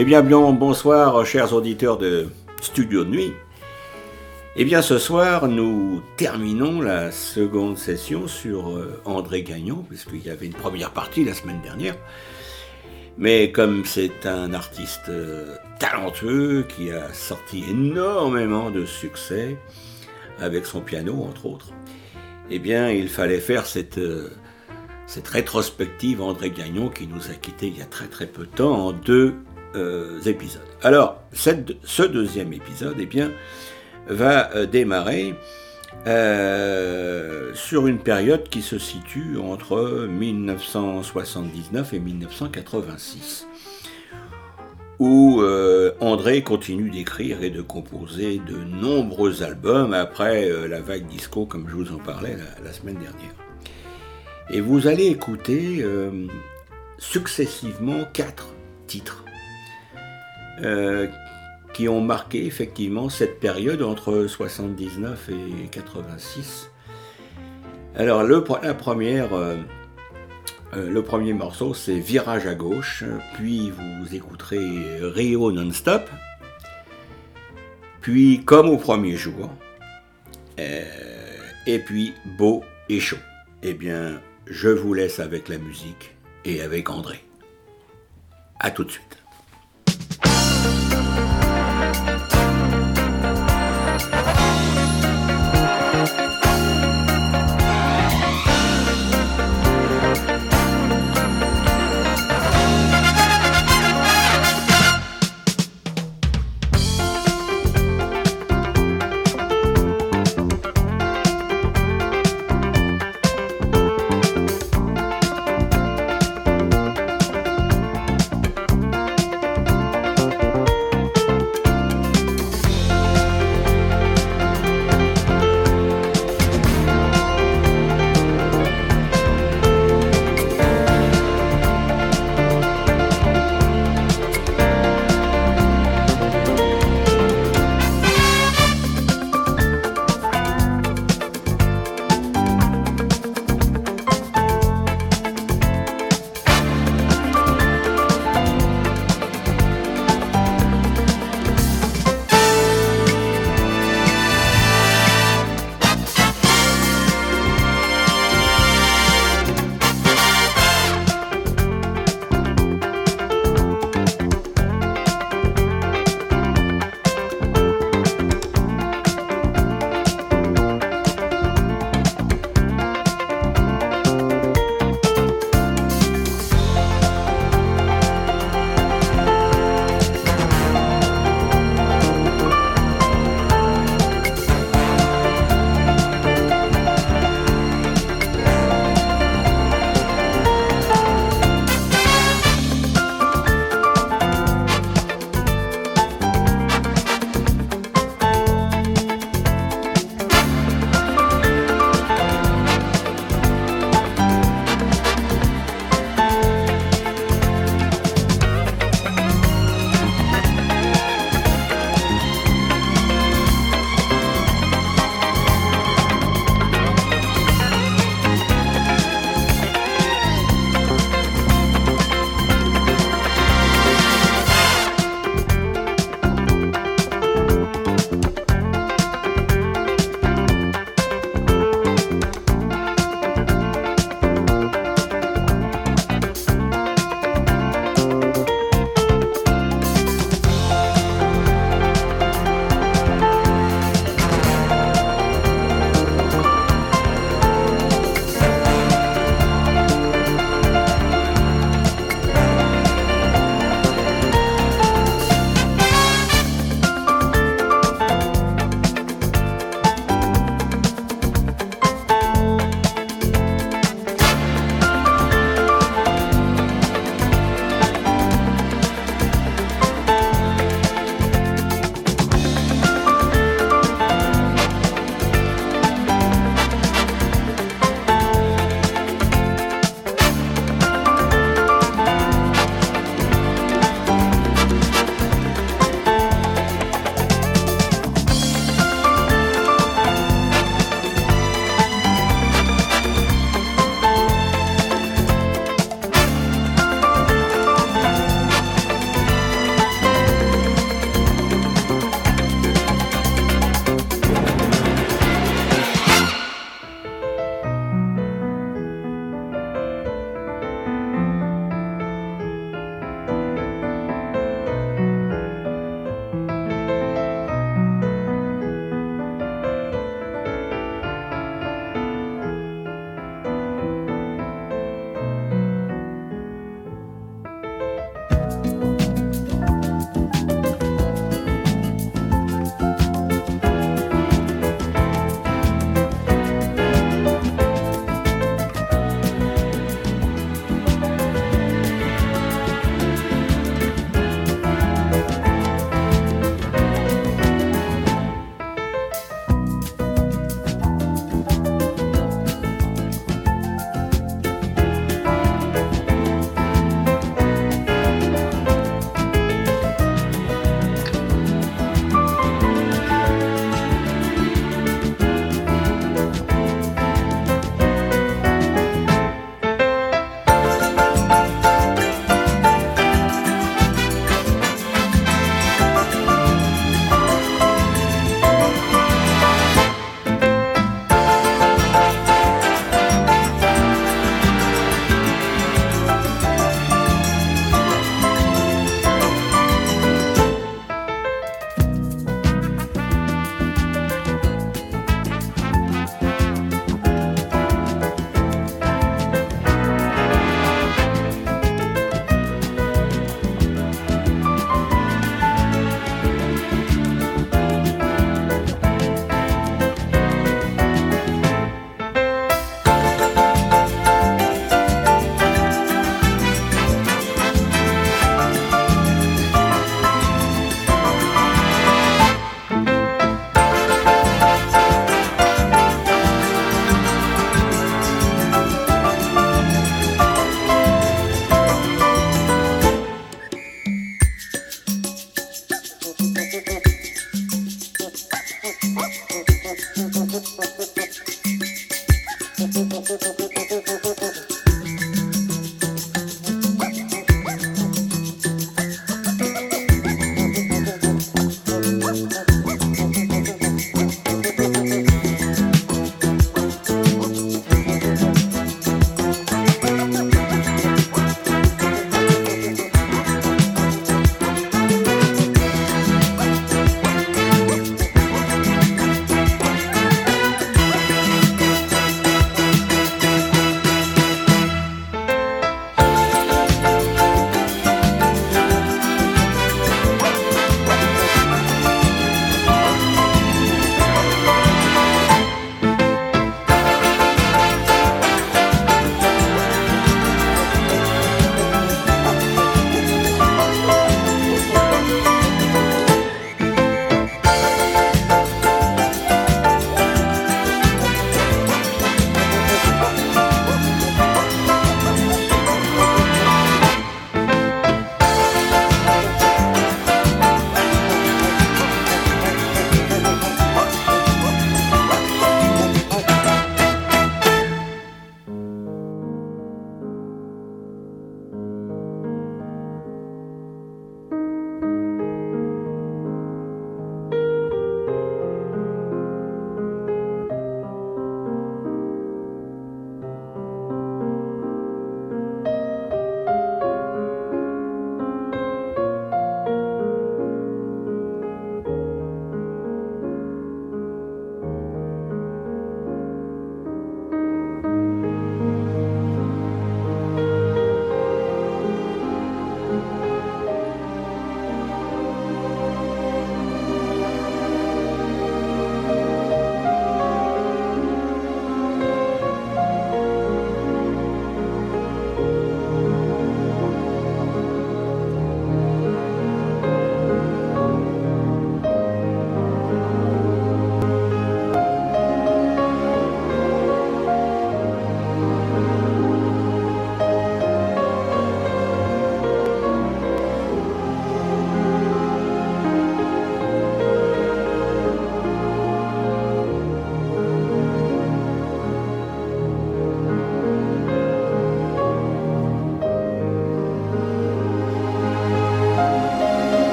Eh bien, bonsoir, chers auditeurs de Studio de Nuit. Eh bien, ce soir, nous terminons la seconde session sur euh, André Gagnon, puisqu'il y avait une première partie la semaine dernière. Mais comme c'est un artiste euh, talentueux qui a sorti énormément de succès avec son piano, entre autres, eh bien, il fallait faire cette, euh, cette rétrospective André Gagnon qui nous a quittés il y a très très peu de temps en deux euh. Alors, ce deuxième épisode, eh bien, va euh, démarrer euh, sur une période qui se situe entre 1979 et 1986, où André continue d'écrire et de composer de nombreux albums après la vague disco, comme je vous en parlais la, semaine dernière. Et vous allez écouter successivement quatre titres euh, qui ont marqué effectivement cette période entre 79 et 86. Alors le, la première, euh, euh, le premier morceau c'est Virage à gauche, puis vous écouterez Rio non-stop, puis Comme au premier jour, et puis Beau et chaud. Eh bien, je vous laisse avec la musique et avec André. A tout de suite.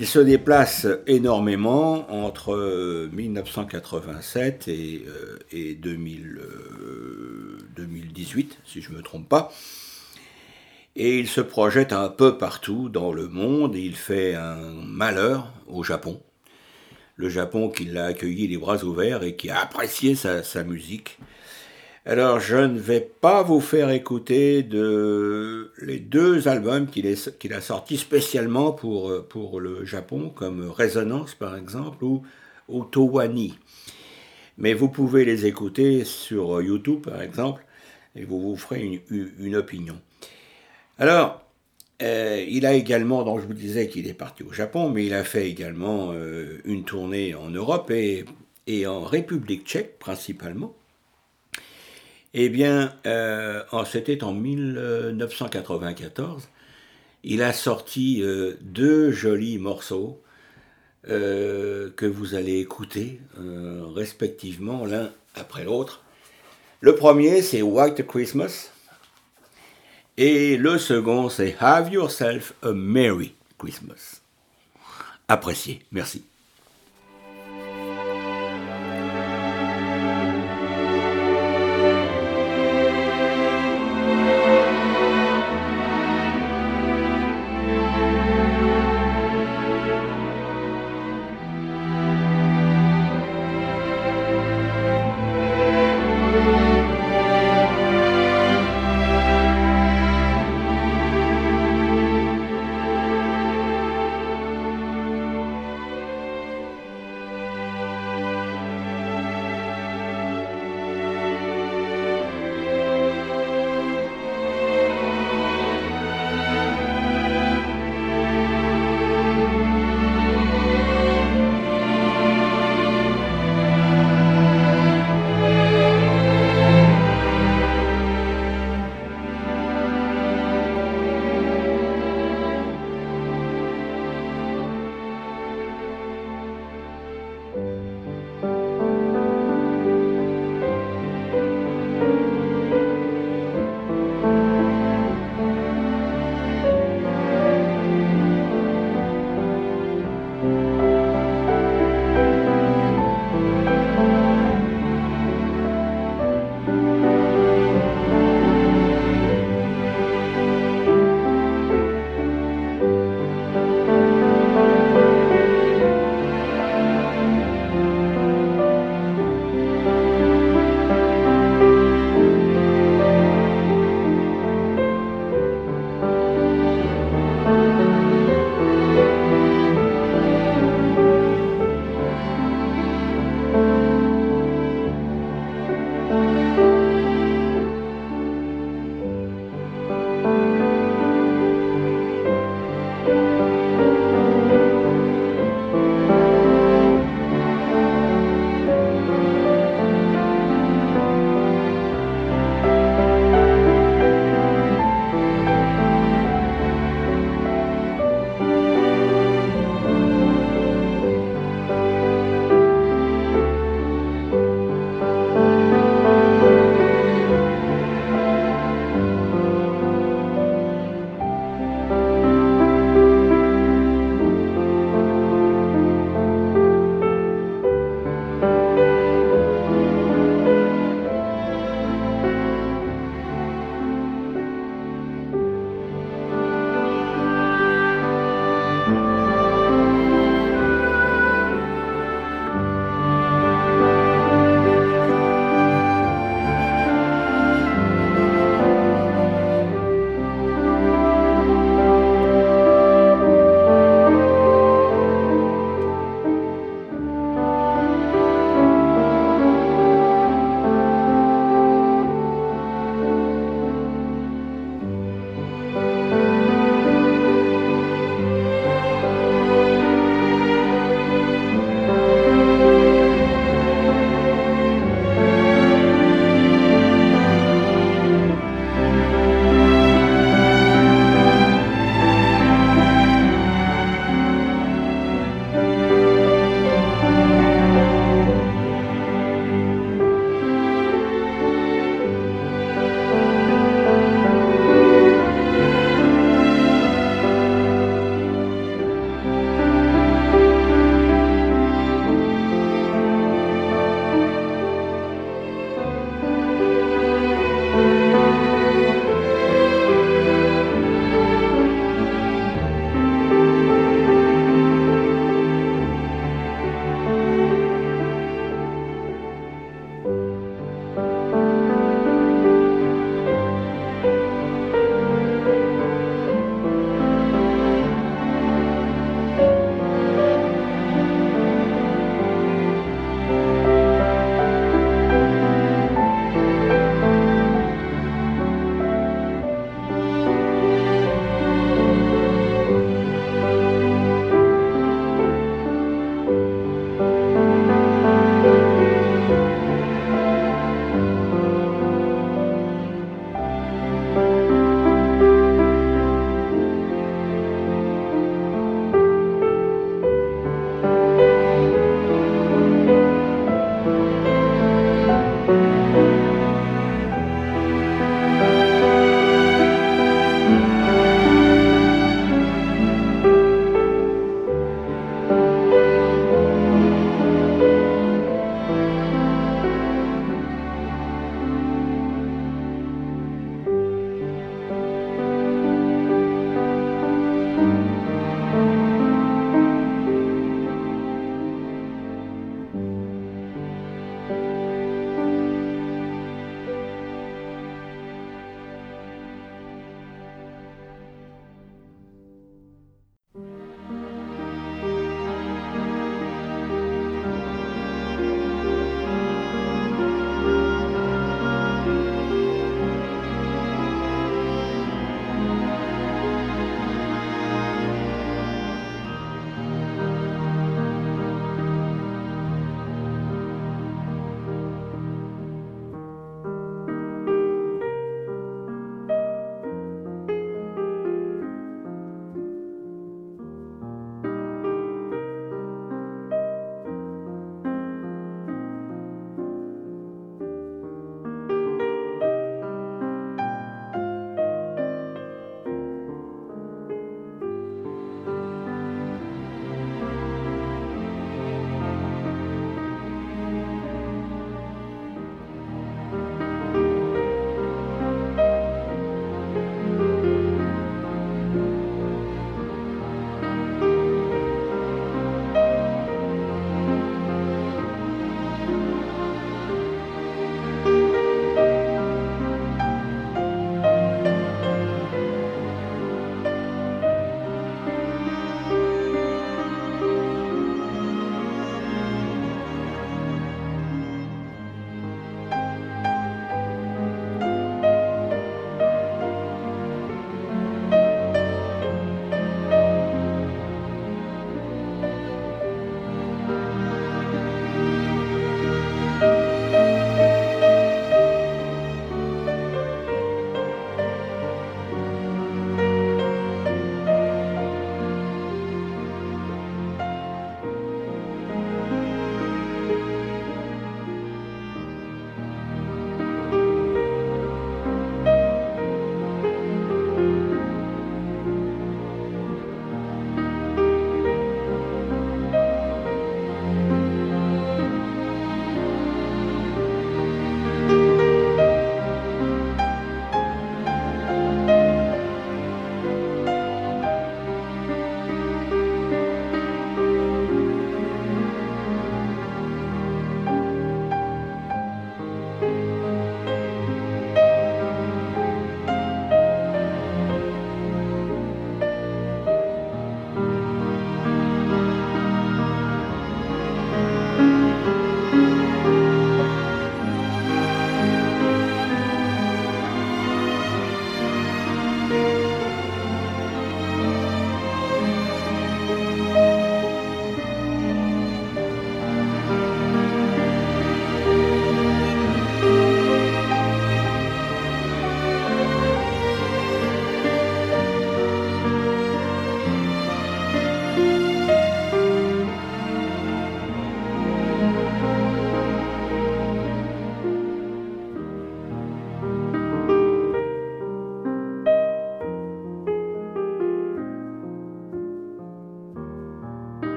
Il se déplace énormément entre 1987 et, 2018, si je ne me trompe pas. Et il se projette un peu partout dans le monde. Il fait un malheur au Japon. Le Japon qui l'a accueilli les bras ouverts et qui a apprécié sa, musique. Alors je ne vais pas vous faire écouter de les deux albums qu'il a sortis spécialement pour, le Japon, comme Résonance par exemple, ou Otowani. Mais vous pouvez les écouter sur YouTube par exemple, et vous vous ferez une opinion. Alors, euh, il a également, donc je vous disais qu'il est parti au Japon, mais il a fait également euh, une tournée en Europe et, en République tchèque principalement. Eh bien, euh, c'était en 1994. Il a sorti deux jolis morceaux que vous allez écouter respectivement l'un après l'autre. Le premier, c'est White Christmas. Et le second, c'est Have Yourself a Merry Christmas. Apprécié, merci.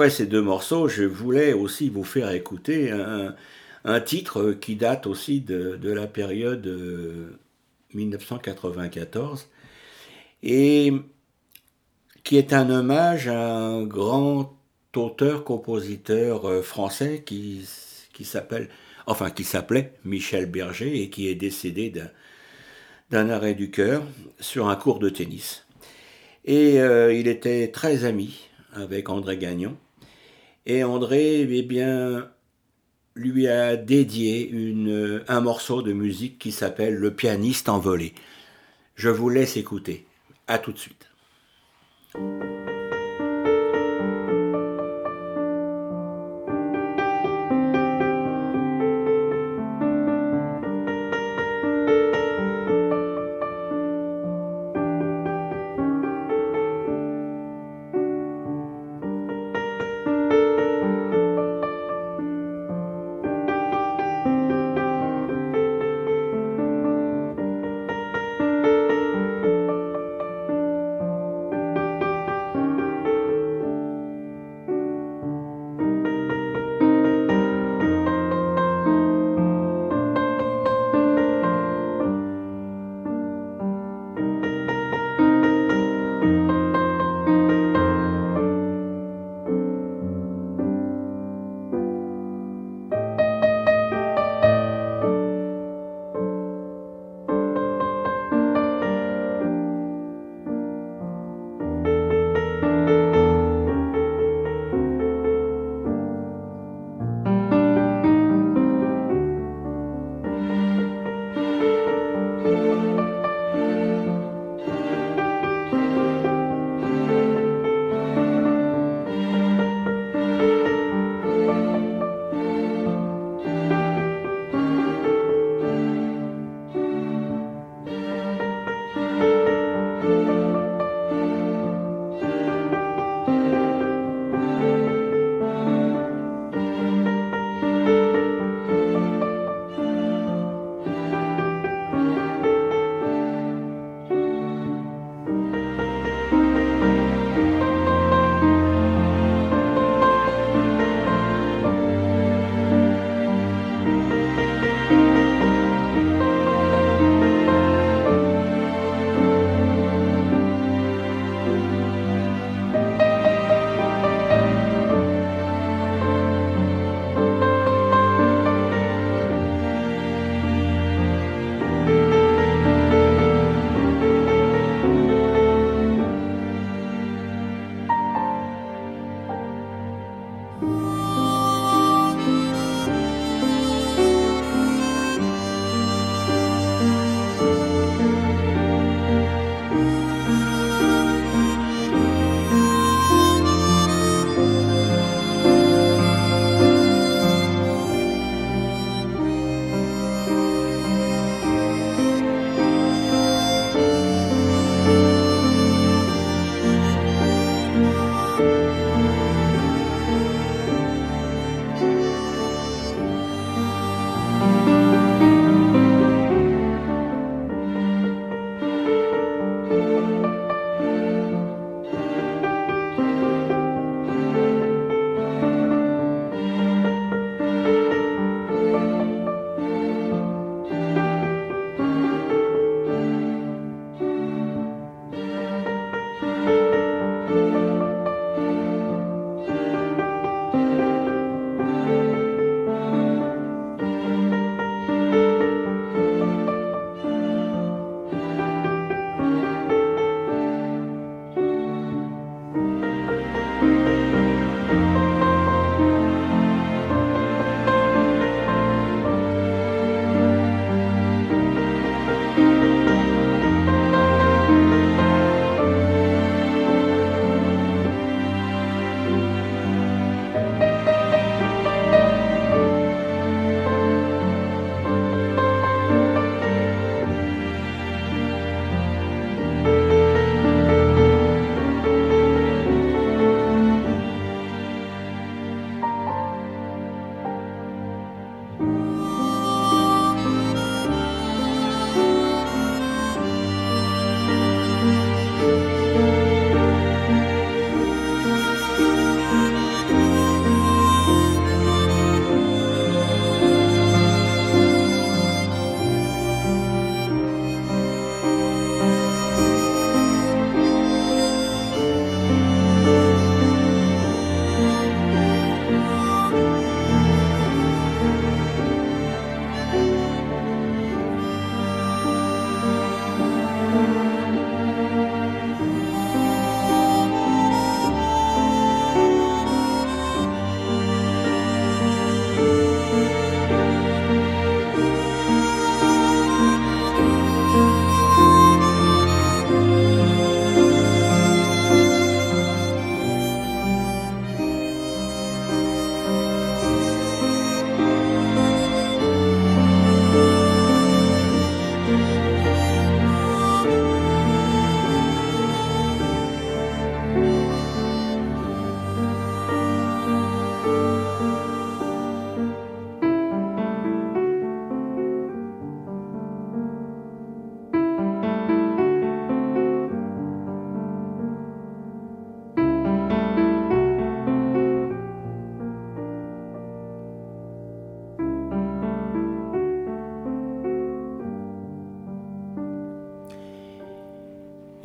Après ces deux morceaux, je voulais aussi vous faire écouter un, titre qui date aussi de, la période 1994 euh, et qui est un hommage à un grand auteur-compositeur euh, français qui, qui s'appelle, enfin qui s'appelait Michel Berger et qui est décédé d'un arrêt du cœur sur un cours de tennis. Et euh, il était très ami avec André Gagnon. Et André, eh lui a dédié une, un morceau de musique qui s'appelle Le pianiste envolé. Je vous laisse écouter. À tout de suite.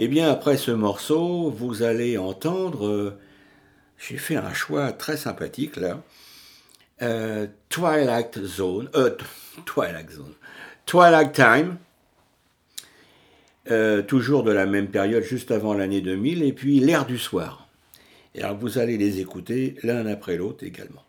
Eh bien, après ce morceau, vous allez entendre. euh, J'ai fait un choix très sympathique là. Euh, Twilight Zone. Euh, Twilight Zone. Twilight Time. Toujours de la même période, juste avant l'année 2000. Et puis L'ère du soir. Et alors, vous allez les écouter l'un après l'autre également.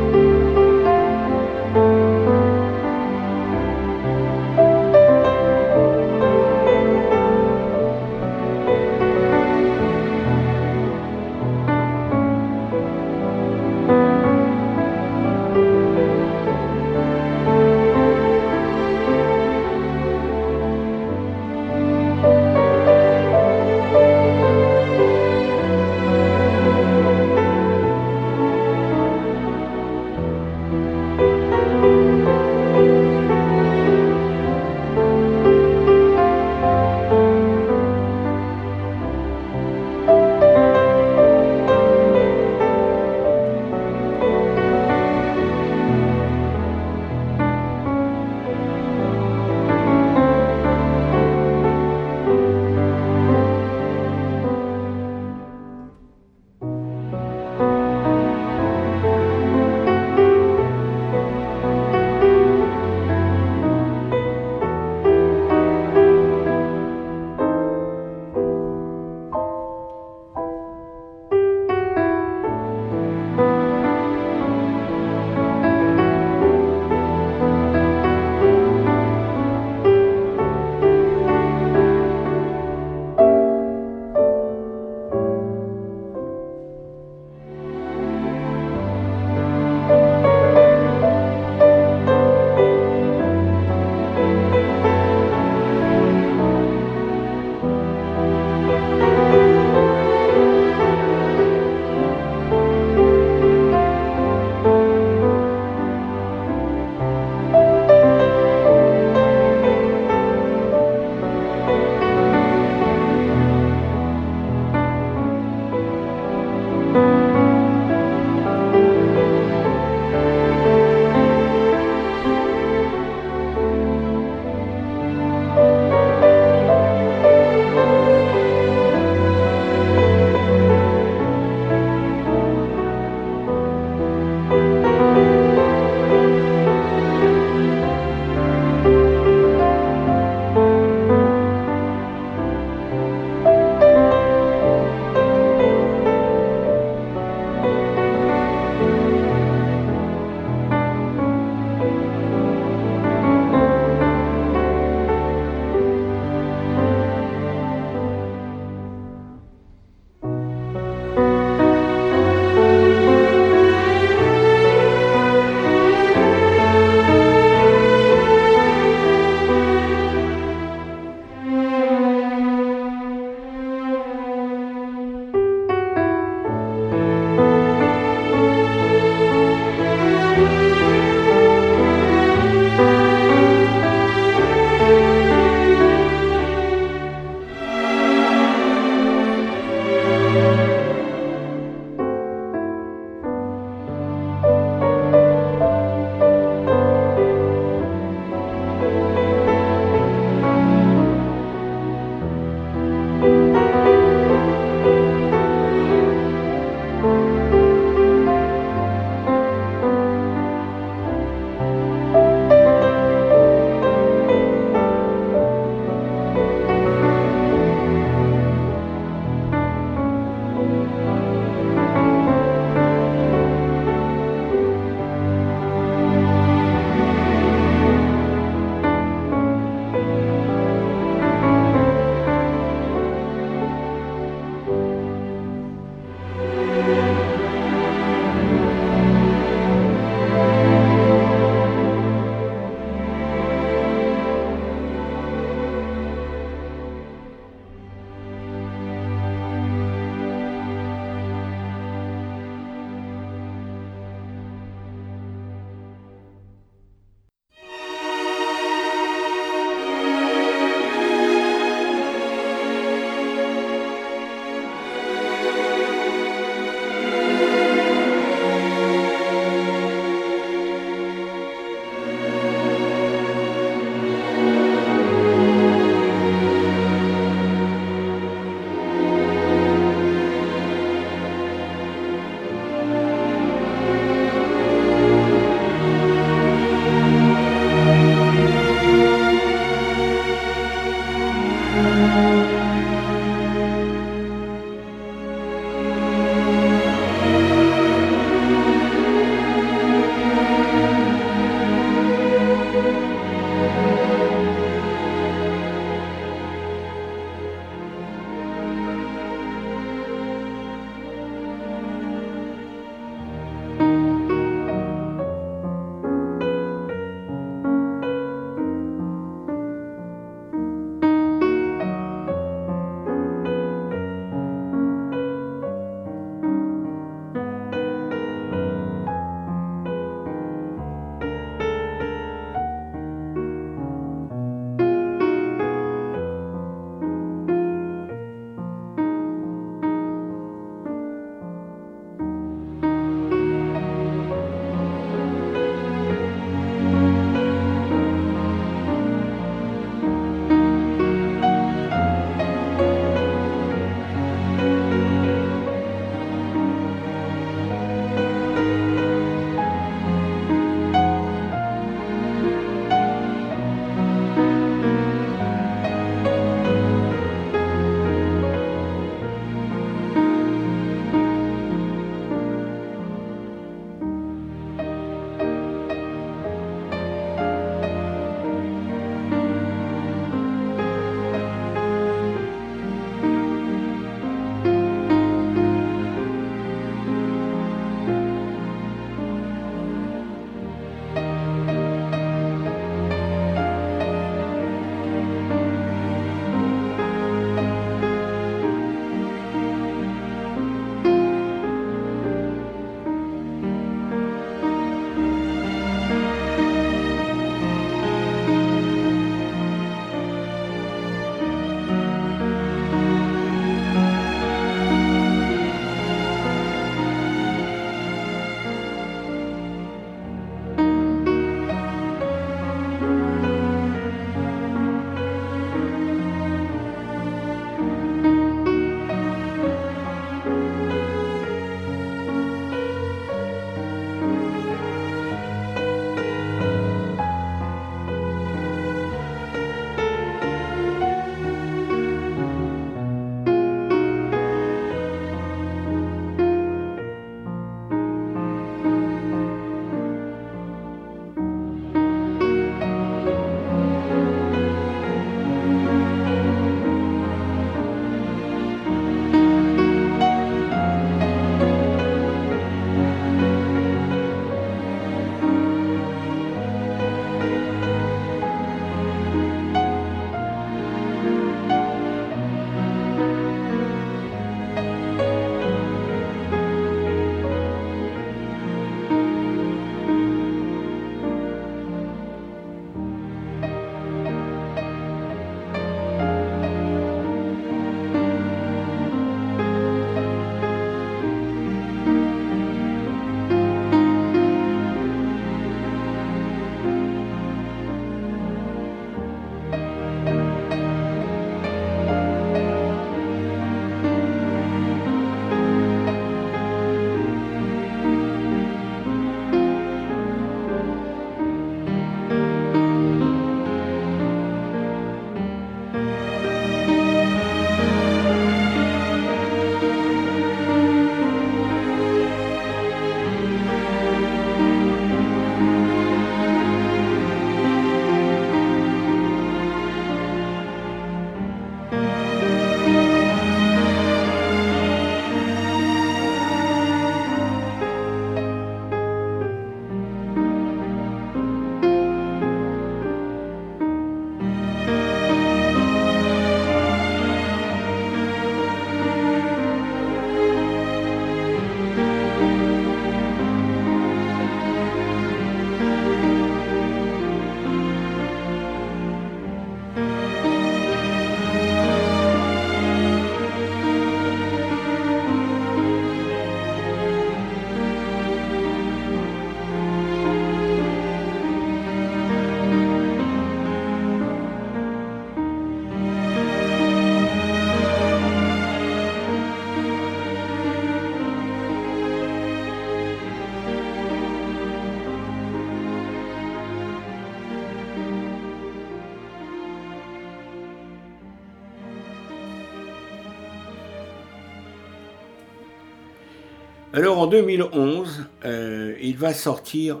Alors en 2011, euh, il va sortir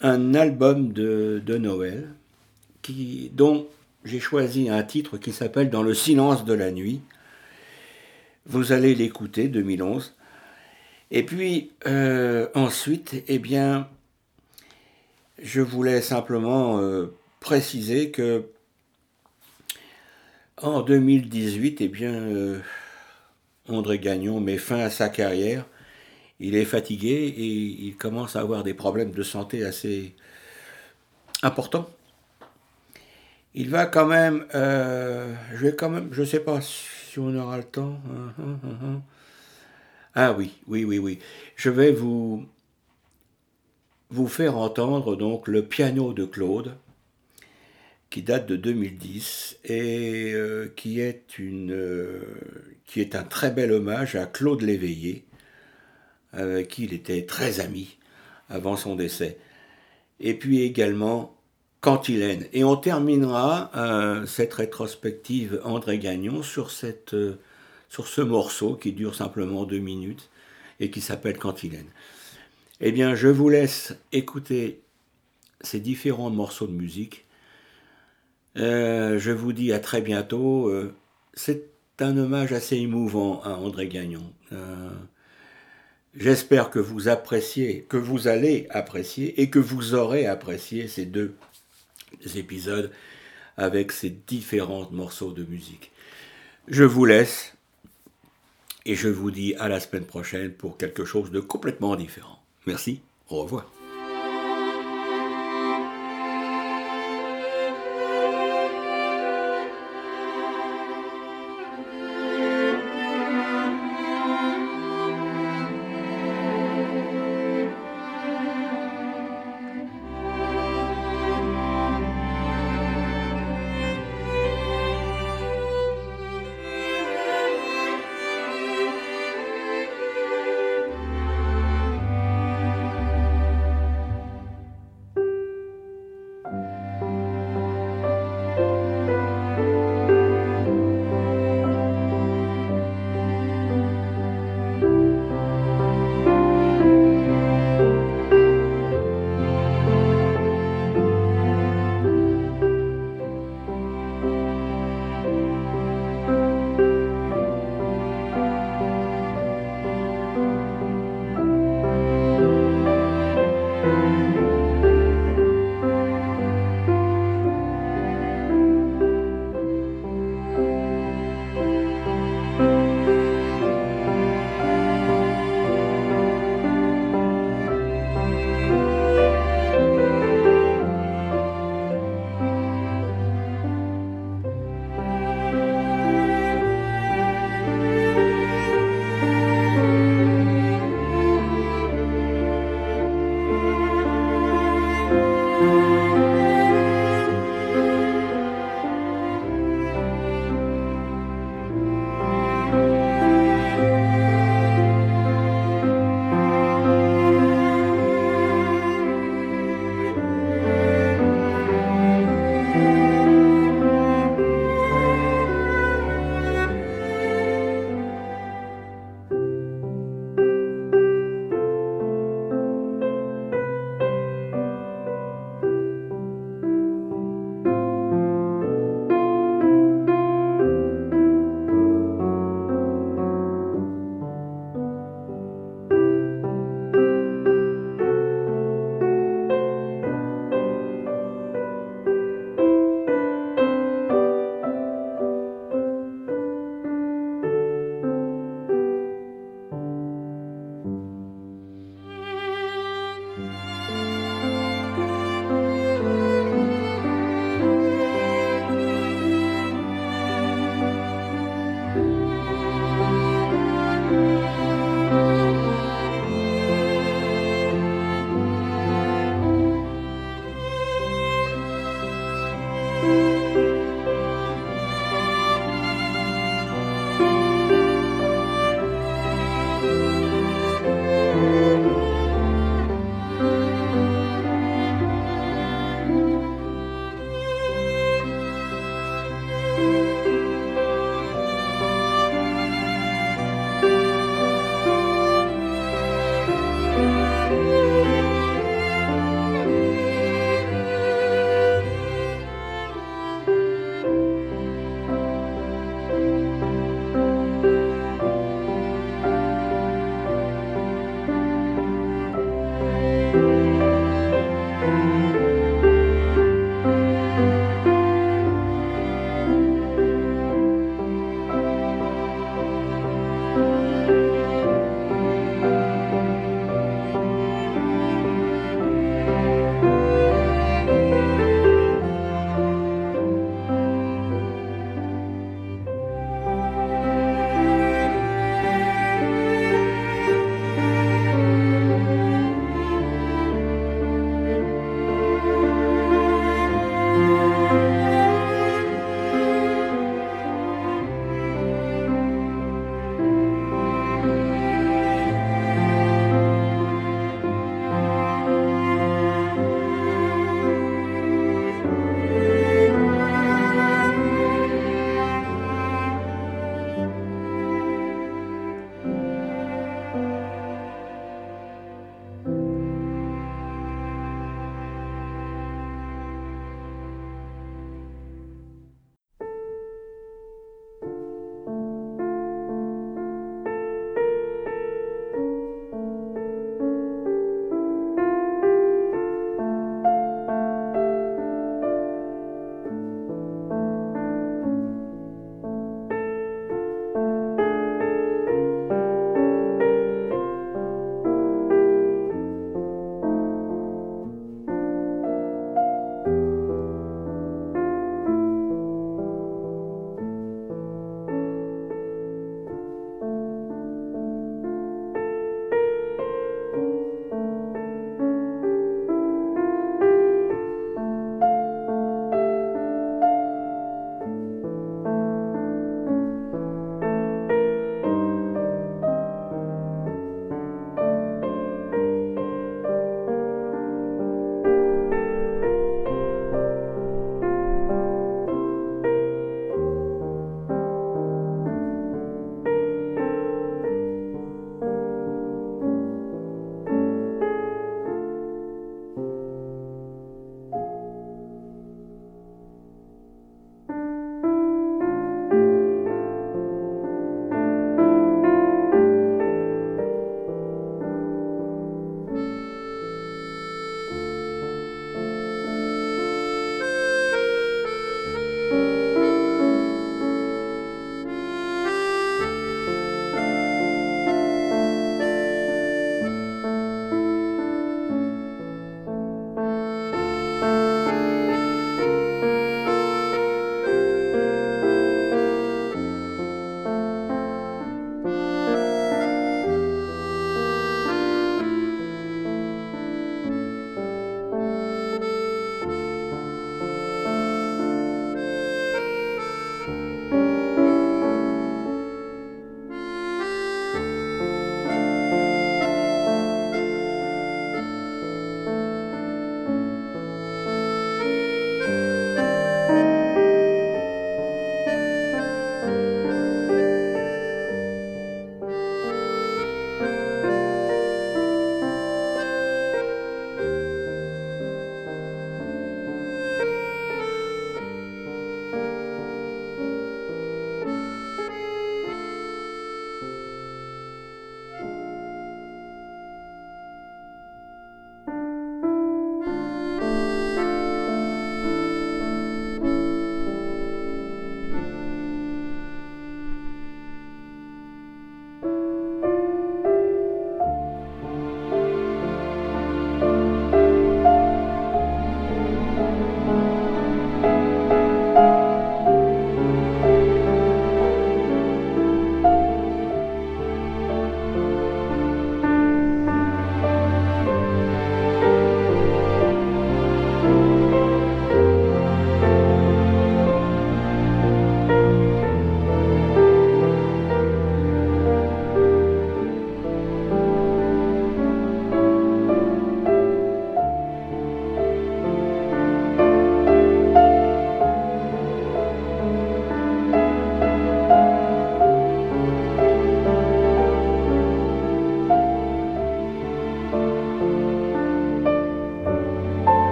un album de, Noël dont j'ai choisi un titre qui s'appelle Dans le silence de la nuit. Vous allez l'écouter, 2011. Et puis euh, ensuite, eh bien, je voulais simplement euh, préciser que en 2018, eh bien, André Gagnon met fin à sa carrière. Il est fatigué et il commence à avoir des problèmes de santé assez importants. Il va quand même, euh, je vais quand même, je sais pas si on aura le temps. Hein, hein, hein, ah oui, oui, oui, oui. Je vais vous vous faire entendre donc le piano de Claude qui date de 2010 et euh, qui, est une, euh, qui est un très bel hommage à Claude Léveillé, avec qui il était très ami avant son décès. Et puis également Cantilène. Et on terminera euh, cette rétrospective André Gagnon sur, cette, sur ce morceau qui dure simplement deux minutes et qui s'appelle Cantilène. Eh bien, je vous laisse écouter ces différents morceaux de musique euh, je vous dis à très bientôt. Euh, c'est un hommage assez émouvant à André Gagnon. Euh, j'espère que vous appréciez, que vous allez apprécier et que vous aurez apprécié ces deux épisodes avec ces différents morceaux de musique. Je vous laisse et je vous dis à la semaine prochaine pour quelque chose de complètement différent. Merci, au revoir.